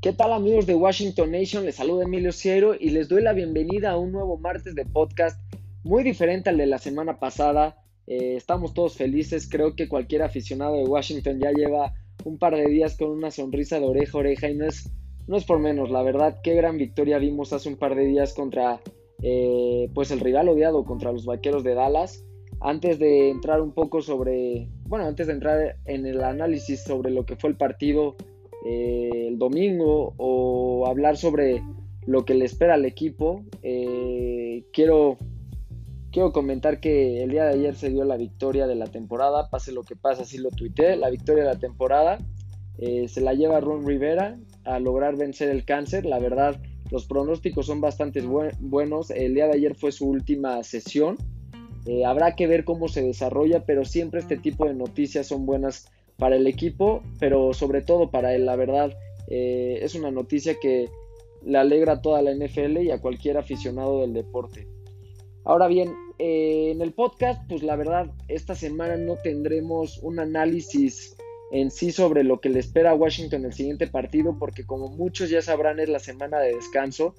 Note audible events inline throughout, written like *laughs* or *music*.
¿Qué tal amigos de Washington Nation? Les saluda Emilio Ciero y les doy la bienvenida a un nuevo martes de podcast muy diferente al de la semana pasada. Eh, estamos todos felices, creo que cualquier aficionado de Washington ya lleva un par de días con una sonrisa de oreja a oreja y no es, no es por menos, la verdad, qué gran victoria vimos hace un par de días contra eh, pues el rival odiado, contra los Vaqueros de Dallas. Antes de entrar un poco sobre, bueno, antes de entrar en el análisis sobre lo que fue el partido, eh, el domingo o hablar sobre lo que le espera al equipo, eh, quiero, quiero comentar que el día de ayer se dio la victoria de la temporada, pase lo que pase, así lo tuité, la victoria de la temporada. Eh, se la lleva Ron Rivera a lograr vencer el cáncer. La verdad, los pronósticos son bastante buenos. El día de ayer fue su última sesión. habrá que ver cómo se desarrolla, pero siempre este tipo de noticias son buenas para el equipo, pero sobre todo para él, la verdad. Eh, es una noticia que le alegra a toda la NFL y a cualquier aficionado del deporte. Ahora bien, eh, en el podcast, pues la verdad, esta semana no tendremos un análisis en sí sobre lo que le espera a Washington el siguiente partido, porque como muchos ya sabrán es la semana de descanso.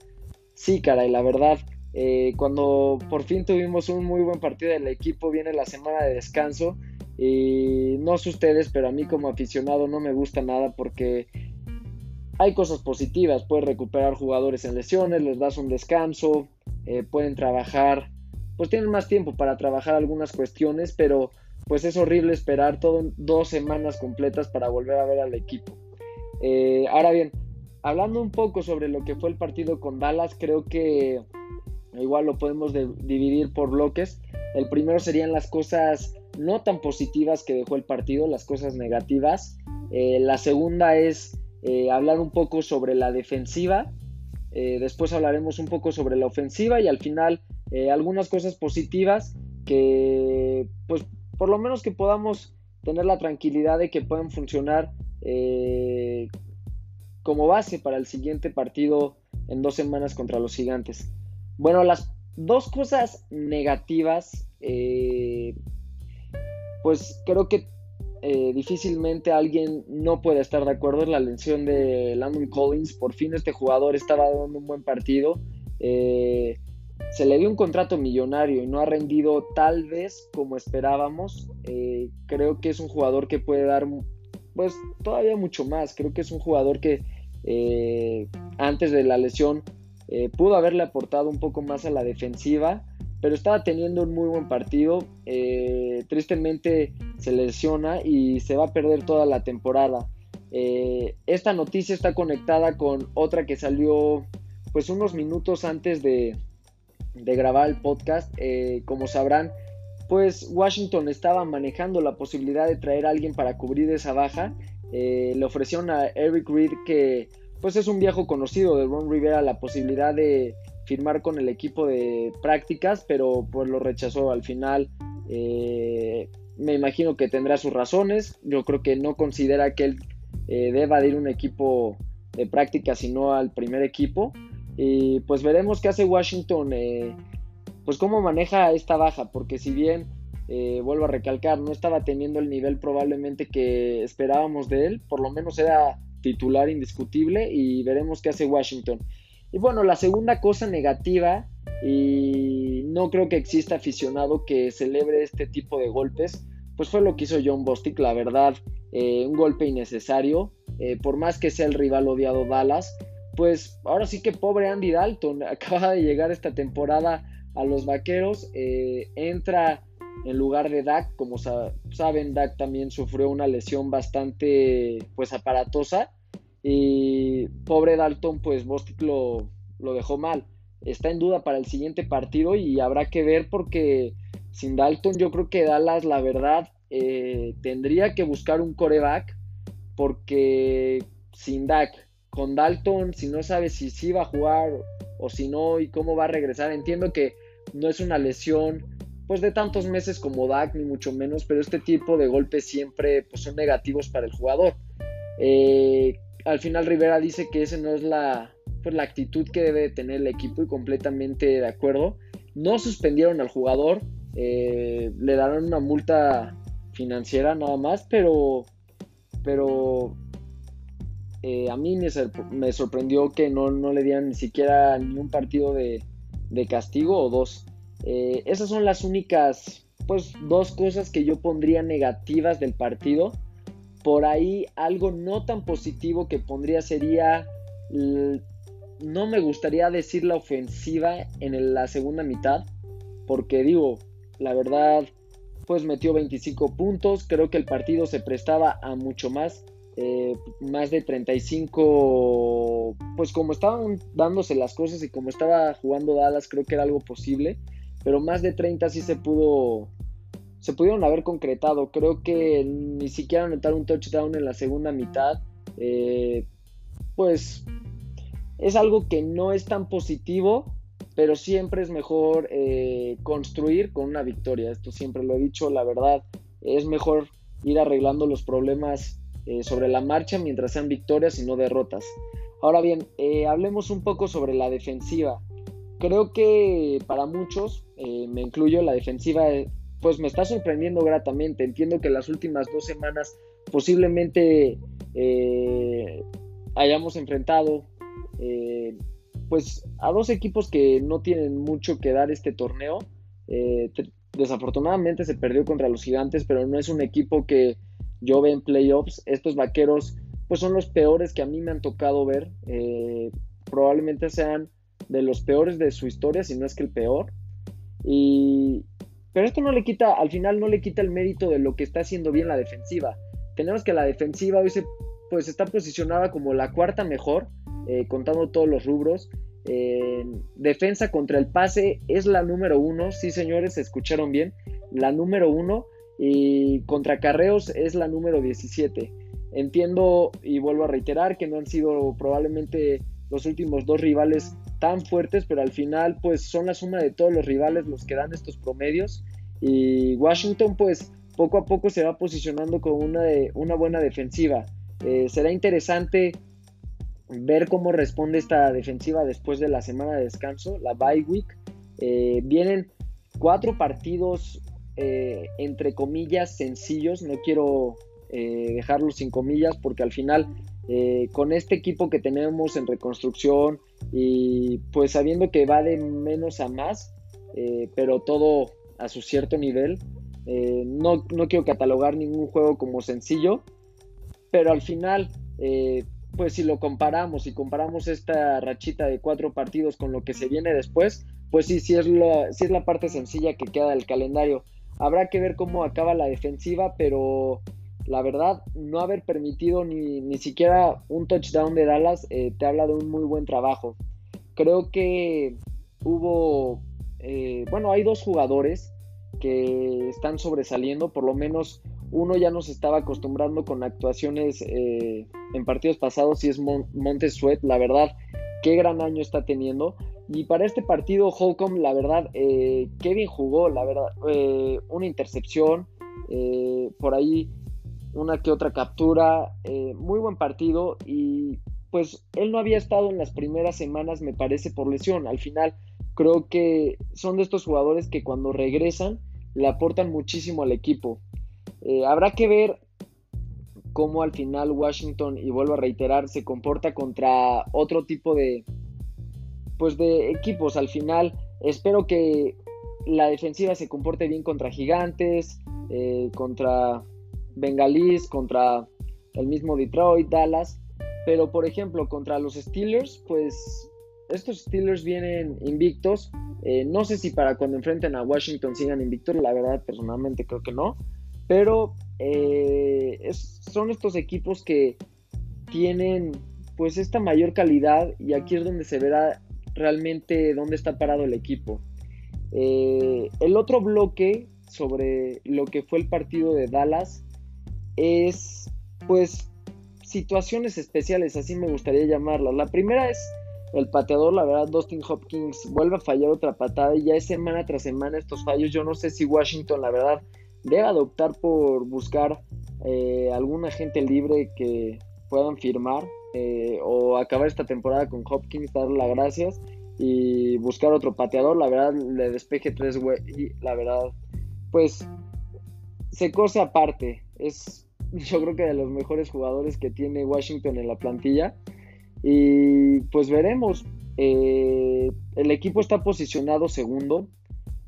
Sí, caray, la verdad, eh, cuando por fin tuvimos un muy buen partido del equipo, viene la semana de descanso y no sé ustedes, pero a mí como aficionado no me gusta nada porque hay cosas positivas. Puedes recuperar jugadores en lesiones, les das un descanso, eh, pueden trabajar, pues tienen más tiempo para trabajar algunas cuestiones, pero pues es horrible esperar todo, dos semanas completas para volver a ver al equipo. Eh, ahora bien, hablando un poco sobre lo que fue el partido con Dallas, creo que igual lo podemos dividir por bloques. El primero serían las cosas no tan positivas que dejó el partido, las cosas negativas. Eh, la segunda es eh, hablar un poco sobre la defensiva. Eh, después hablaremos un poco sobre la ofensiva y al final algunas cosas positivas que, pues, por lo menos que podamos tener la tranquilidad de que puedan funcionar como base para el siguiente partido en dos semanas contra los gigantes. Bueno, las dos cosas negativas pues creo que eh, difícilmente alguien no puede estar de acuerdo en la lesión de Landon Collins. Por fin este jugador estaba dando un buen partido. Eh, se le dio un contrato millonario y no ha rendido tal vez como esperábamos. Eh, creo que es un jugador que puede dar pues todavía mucho más. Creo que es un jugador que antes de la lesión pudo haberle aportado un poco más a la defensiva pero estaba teniendo un muy buen partido. Eh, tristemente se lesiona y se va a perder toda la temporada. Eh, esta noticia está conectada con otra que salió pues unos minutos antes de, grabar el podcast. Eh, como sabrán, pues Washington estaba manejando la posibilidad de traer a alguien para cubrir esa baja. le ofrecieron a Eric Reed que pues es un viejo conocido de Ron Rivera la posibilidad de firmar con el equipo de prácticas, pero pues lo rechazó al final. Eh, me imagino que tendrá sus razones. Yo creo que no considera que él eh, deba ir un equipo de prácticas, sino al primer equipo. Y pues veremos qué hace Washington, eh, pues cómo maneja esta baja, porque si bien, vuelvo a recalcar, no estaba teniendo el nivel probablemente que esperábamos de él, por lo menos era titular indiscutible y veremos qué hace Washington. Y bueno, la segunda cosa negativa, y no creo que exista aficionado que celebre este tipo de golpes, pues fue lo que hizo John Bostic, la verdad, eh, un golpe innecesario, eh, por más que sea el rival odiado Dallas, pues ahora sí que pobre Andy Dalton, *laughs* acaba de llegar esta temporada a los Vaqueros, eh, entra en lugar de Dak, como saben, Dak también sufrió una lesión bastante pues aparatosa, y pobre Dalton, pues Bostic lo, dejó mal. Está en duda para el siguiente partido y habrá que ver porque sin Dalton yo creo que Dallas, la verdad, eh, tendría que buscar un coreback porque sin Dak, con Dalton, si no sabe si sí va a jugar o si no y cómo va a regresar, entiendo que no es una lesión pues de tantos meses como Dak, ni mucho menos, pero este tipo de golpes siempre pues, son negativos para el jugador. Eh, al final Rivera dice que esa no es la, pues, la actitud que debe tener el equipo y completamente de acuerdo. No suspendieron al jugador, eh, le darán una multa financiera nada más, pero, pero eh, a mí me, sorprendió que no, le dieran ni siquiera ni un partido de, castigo o dos. Eh, esas son las únicas, pues, dos cosas que yo pondría negativas del partido. Por ahí algo no tan positivo que pondría sería, no me gustaría decir la ofensiva en la segunda mitad, porque digo, la verdad, pues metió 25 puntos, creo que el partido se prestaba a mucho más, eh, más de 35, pues como estaban dándose las cosas y como estaba jugando Dallas, creo que era algo posible, pero más de 30 sí se pudo, se pudieron haber concretado, creo que ni siquiera anotar un touchdown en la segunda mitad, eh, pues es algo que no es tan positivo, pero siempre es mejor eh, construir con una victoria. Esto siempre lo he dicho, la verdad, es mejor ir arreglando los problemas eh, sobre la marcha mientras sean victorias y no derrotas. Ahora bien, hablemos un poco sobre la defensiva. Creo que para muchos, me incluyo, la defensiva pues me está sorprendiendo gratamente. Entiendo que las últimas dos semanas posiblemente hayamos enfrentado pues a dos equipos que no tienen mucho que dar este torneo. Eh, desafortunadamente se perdió contra los gigantes, pero no es un equipo que yo ve en playoffs. Estos vaqueros pues son los peores que a mí me han tocado ver. Eh, probablemente sean de los peores de su historia, si no es que el peor. Y, pero esto no le quita, al final no le quita el mérito de lo que está haciendo bien la defensiva. Tenemos que la defensiva hoy se, pues está posicionada como la cuarta mejor eh, contando todos los rubros. defensa contra el pase es la número uno, sí señores, se escucharon bien, la número uno y contra carreos es la número 17. Entiendo y vuelvo a reiterar que no han sido probablemente los últimos dos rivales tan fuertes, pero al final pues son la suma de todos los rivales los que dan estos promedios y Washington pues poco a poco se va posicionando con una, una buena defensiva. Eh, será interesante ver cómo responde esta defensiva después de la semana de descanso, la bye week. Eh, vienen cuatro partidos, eh, entre comillas, sencillos. No quiero dejarlos sin comillas porque al final, con este equipo que tenemos en reconstrucción y pues sabiendo que va de menos a más, pero todo a su cierto nivel, no, no, quiero catalogar ningún juego como sencillo, pero al final pues si lo comparamos, y comparamos esta rachita de cuatro partidos con lo que se viene después, pues sí, sí es, la, es la parte sencilla que queda del calendario. Habrá que ver cómo acaba la defensiva, pero la verdad, no haber permitido ni, ni siquiera un touchdown de Dallas eh, te habla de un muy buen trabajo. Creo que hubo, eh, bueno, hay dos jugadores que están sobresaliendo, por lo menos uno ya nos estaba acostumbrando con actuaciones eh, en partidos pasados y es Montes Sweat, la verdad, qué gran año está teniendo. Y para este partido, Holcomb, la verdad, eh, Kevin jugó, la verdad, eh, una intercepción, por ahí una que otra captura, muy buen partido y pues él no había estado en las primeras semanas, me parece, por lesión. Al final, creo que son de estos jugadores que cuando regresan le aportan muchísimo al equipo. Eh, habrá que ver cómo al final Washington, y vuelvo a reiterar, se comporta contra otro tipo de, pues de equipos. Al final, espero que la defensiva se comporte bien contra Gigantes, eh, contra Bengalís, contra el mismo Detroit, Dallas. Pero, por ejemplo, contra los Steelers, pues estos Steelers vienen invictos. Eh, no sé si para cuando enfrenten a Washington sigan invictos, la verdad, personalmente creo que no. Pero eh, son estos equipos que tienen pues esta mayor calidad y aquí es donde se verá realmente dónde está parado el equipo. Eh, el otro bloque sobre lo que fue el partido de Dallas es pues situaciones especiales, así me gustaría llamarlas. La primera es el pateador, la verdad, Dustin Hopkins vuelve a fallar otra patada y ya es semana tras semana estos fallos. Yo no sé si Washington, la verdad, debe adoptar por buscar eh, algún agente libre que puedan firmar eh, o acabar esta temporada con Hopkins, darle las gracias y buscar otro pateador. La verdad, le despeje tres güey y la verdad, pues se cose aparte. Es *laughs* yo creo que de los mejores jugadores que tiene Washington en la plantilla. Y pues veremos. Eh, el equipo está posicionado segundo,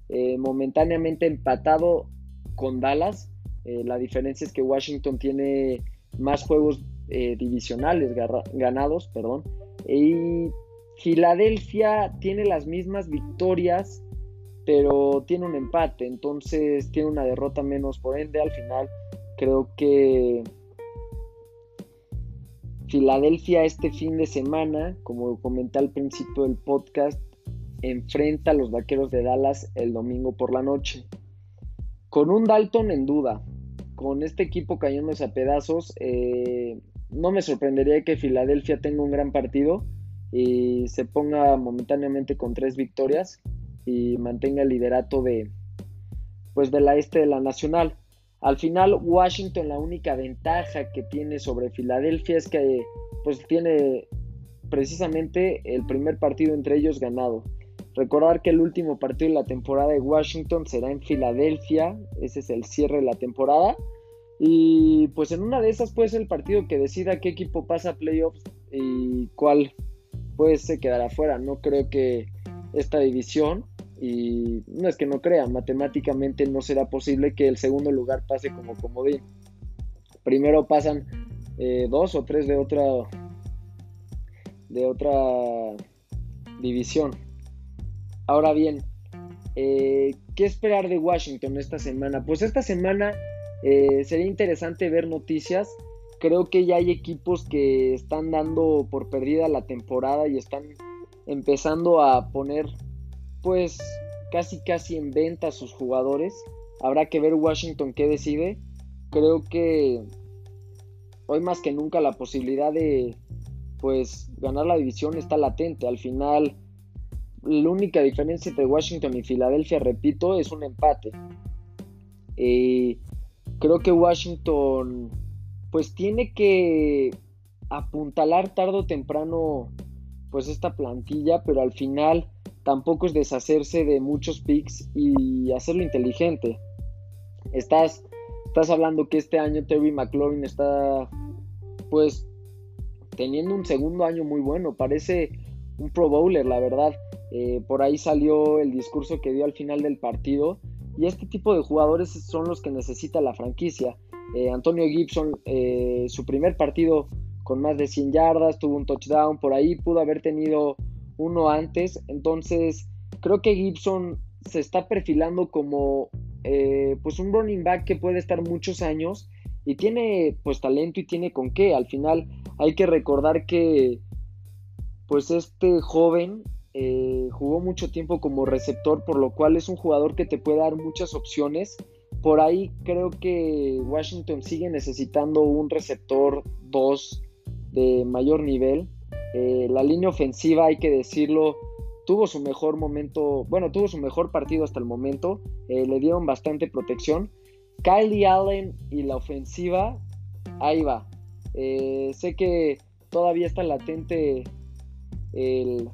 eh, momentáneamente empatado con Dallas. Eh, la diferencia es que Washington tiene más juegos divisionales ganados, perdón. Y Filadelfia tiene las mismas victorias, pero tiene un empate, entonces tiene una derrota menos. Por ende, al final creo que Filadelfia este fin de semana, como comenté al principio del podcast, enfrenta a los Vaqueros de Dallas el domingo por la noche. Con un Dalton en duda, con este equipo cayéndose a pedazos, eh, no me sorprendería que Filadelfia tenga un gran partido y se ponga momentáneamente con tres victorias y mantenga el liderato de, pues, de la este de la nacional. Al final, Washington la única ventaja que tiene sobre Filadelfia es que pues tiene precisamente el primer partido entre ellos ganado. Recordar que el último partido de la temporada de Washington será en Filadelfia, ese es el cierre de la temporada. Y pues en una de esas puede ser el partido que decida qué equipo pasa a playoffs y cuál pues se quedará fuera. No creo que esta división y no es que no crea, matemáticamente no será posible que el segundo lugar pase como comodín. Primero pasan eh, dos o tres de otra de otra división. Ahora bien, eh, ¿qué esperar de Washington esta semana? Pues esta semana eh, sería interesante ver noticias. Creo que ya hay equipos que están dando por perdida la temporada y están empezando a poner pues casi casi en venta a sus jugadores. Habrá que ver Washington qué decide. Creo que hoy más que nunca la posibilidad de pues ganar la división está latente. Al final la única diferencia entre Washington y Filadelfia, repito, es un empate. Eh, creo que Washington pues tiene que apuntalar tarde o temprano pues esta plantilla, pero al final tampoco es deshacerse de muchos picks y hacerlo inteligente. Estás, estás hablando que este año Terry McLaurin está pues teniendo un segundo año muy bueno, parece un pro bowler, la verdad. Eh, por ahí salió el discurso que dio al final del partido y este tipo de jugadores son los que necesita la franquicia. Eh, Antonio Gibson, eh, su primer partido con más de 100 yardas, tuvo un touchdown, por ahí pudo haber tenido uno antes. Entonces, creo que Gibson se está perfilando como eh, pues un running back que puede estar muchos años y tiene pues talento y tiene con qué. Al final hay que recordar que pues este joven eh, jugó mucho tiempo como receptor, por lo cual es un jugador que te puede dar muchas opciones. Por ahí creo que Washington sigue necesitando un receptor 2 de mayor nivel. Eh, la línea ofensiva, hay que decirlo, tuvo su mejor momento, bueno, tuvo su mejor partido hasta el momento, eh, le dieron bastante protección. Kylie Allen y la ofensiva, ahí va. Eh, sé que todavía está latente el,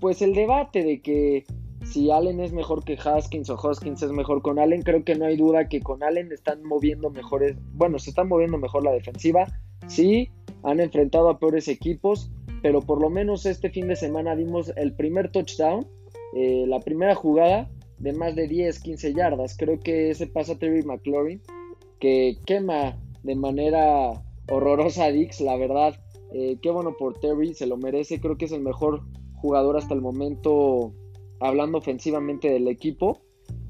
pues el debate de que si Allen es mejor que Haskins o Haskins es mejor con Allen, creo que no hay duda que con Allen están moviendo mejores, bueno, se están moviendo mejor la defensiva, sí, han enfrentado a peores equipos, pero por lo menos este fin de semana dimos el primer touchdown, eh, la primera jugada de más de 10, 15 yardas. Creo que ese pasa Terry McLaurin, que quema de manera horrorosa a Dix, la verdad. Eh, qué bueno por Terry, se lo merece. Creo que es el mejor jugador hasta el momento, hablando ofensivamente del equipo.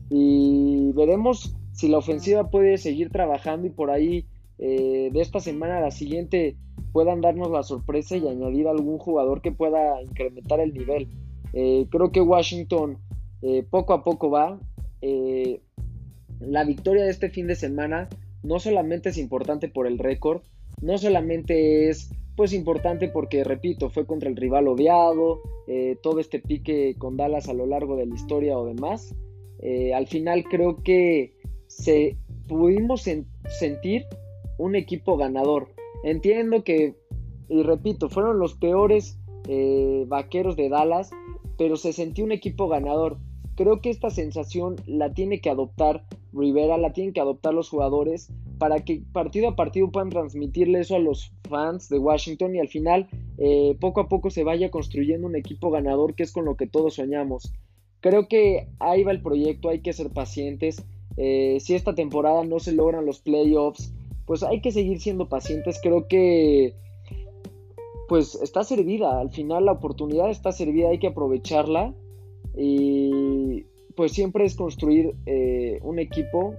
Y veremos si la ofensiva puede seguir trabajando y por ahí eh, de esta semana a la siguiente puedan darnos la sorpresa y añadir algún jugador que pueda incrementar el nivel. Eh, creo que Washington eh, poco a poco va. la victoria de este fin de semana no solamente es importante por el récord, no solamente es pues importante porque, repito, fue contra el rival odiado, todo este pique con Dallas a lo largo de la historia o demás. al final creo que se pudimos sentir un equipo ganador. Entiendo que, y repito, fueron los peores eh, vaqueros de Dallas, pero se sentía un equipo ganador. Creo que esta sensación la tiene que adoptar Rivera, la tienen que adoptar los jugadores para que partido a partido puedan transmitirle eso a los fans de Washington y al final eh, poco a poco se vaya construyendo un equipo ganador que es con lo que todos soñamos. Creo que ahí va el proyecto, hay que ser pacientes. Eh, si esta temporada no se logran los playoffs, pues hay que seguir siendo pacientes. Creo que pues está servida, al final la oportunidad está servida, hay que aprovecharla y pues siempre es construir eh, un equipo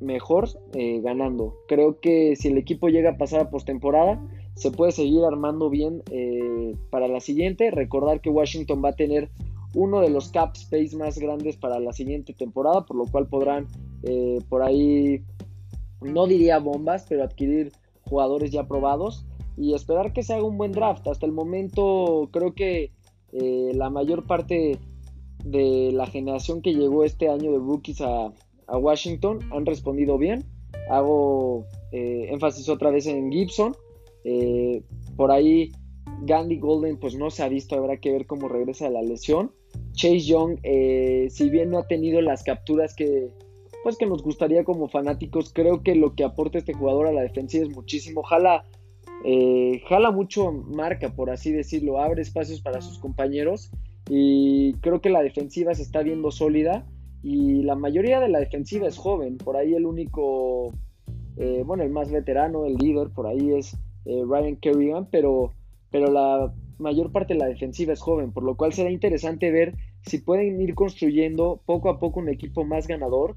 mejor eh, ganando. Creo que si el equipo llega a pasar a postemporada, se puede seguir armando bien eh, para la siguiente. Recordar que Washington va a tener uno de los cap space más grandes para la siguiente temporada, por lo cual podrán por ahí, no diría bombas, pero adquirir jugadores ya probados y esperar que se haga un buen draft. Hasta el momento creo que la mayor parte de la generación que llegó este año de rookies a, Washington han respondido bien. Hago eh, énfasis otra vez en Gibson. Eh, por ahí Gandhi Golden pues no se ha visto, habrá que ver cómo regresa de la lesión. Chase Young, eh, si bien no ha tenido las capturas que, pues que nos gustaría como fanáticos, creo que lo que aporta este jugador a la defensiva es muchísimo. Jala, jala mucho marca, por así decirlo, abre espacios para sus compañeros y creo que la defensiva se está viendo sólida y la mayoría de la defensiva es joven. Por ahí el único, eh, bueno, el más veterano, el líder, por ahí es eh, Ryan Kerrigan, pero, pero la mayor parte de la defensiva es joven, por lo cual será interesante ver si pueden ir construyendo poco a poco un equipo más ganador.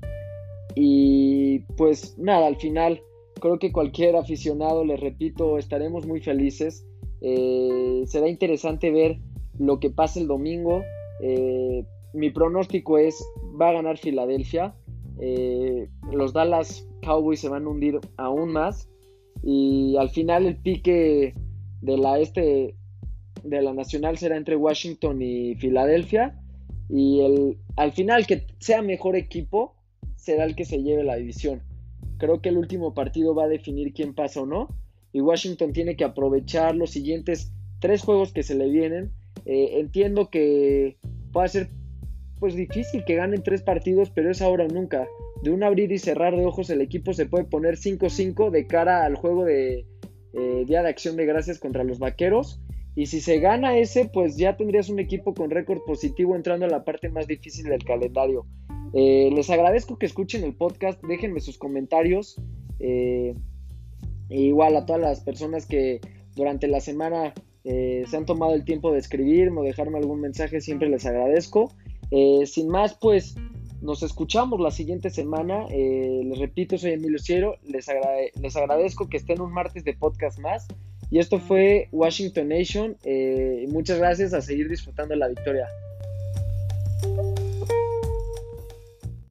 Y pues nada, al final creo que cualquier aficionado, les repito, estaremos muy felices. Eh, será interesante ver lo que pasa el domingo. Eh, mi pronóstico es, va a ganar Filadelfia. Eh, los Dallas Cowboys se van a hundir aún más. Y al final el pique de la este de la nacional será entre Washington y Filadelfia. Y el, al final que sea mejor equipo será el que se lleve la división. Creo que el último partido va a definir quién pasa o no. Y Washington tiene que aprovechar los siguientes tres juegos que se le vienen eh, entiendo que puede ser pues difícil que ganen tres partidos, pero es ahora o nunca. De un abrir y cerrar de ojos el equipo se puede poner 5-5 de cara al juego de eh, Día de Acción de Gracias contra los Vaqueros. Y si se gana ese, pues ya tendrías un equipo con récord positivo entrando a la parte más difícil del calendario. Eh, les agradezco que escuchen el podcast, déjenme sus comentarios. igual a todas las personas que durante la semana eh, se han tomado el tiempo de escribirme o dejarme algún mensaje, siempre les agradezco. Eh, sin más, pues nos escuchamos la siguiente semana. Eh, les repito, soy Emilio Ciero. Les, les agradezco que estén un martes de podcast más. Y esto fue Washington Nation. muchas gracias a seguir disfrutando la victoria.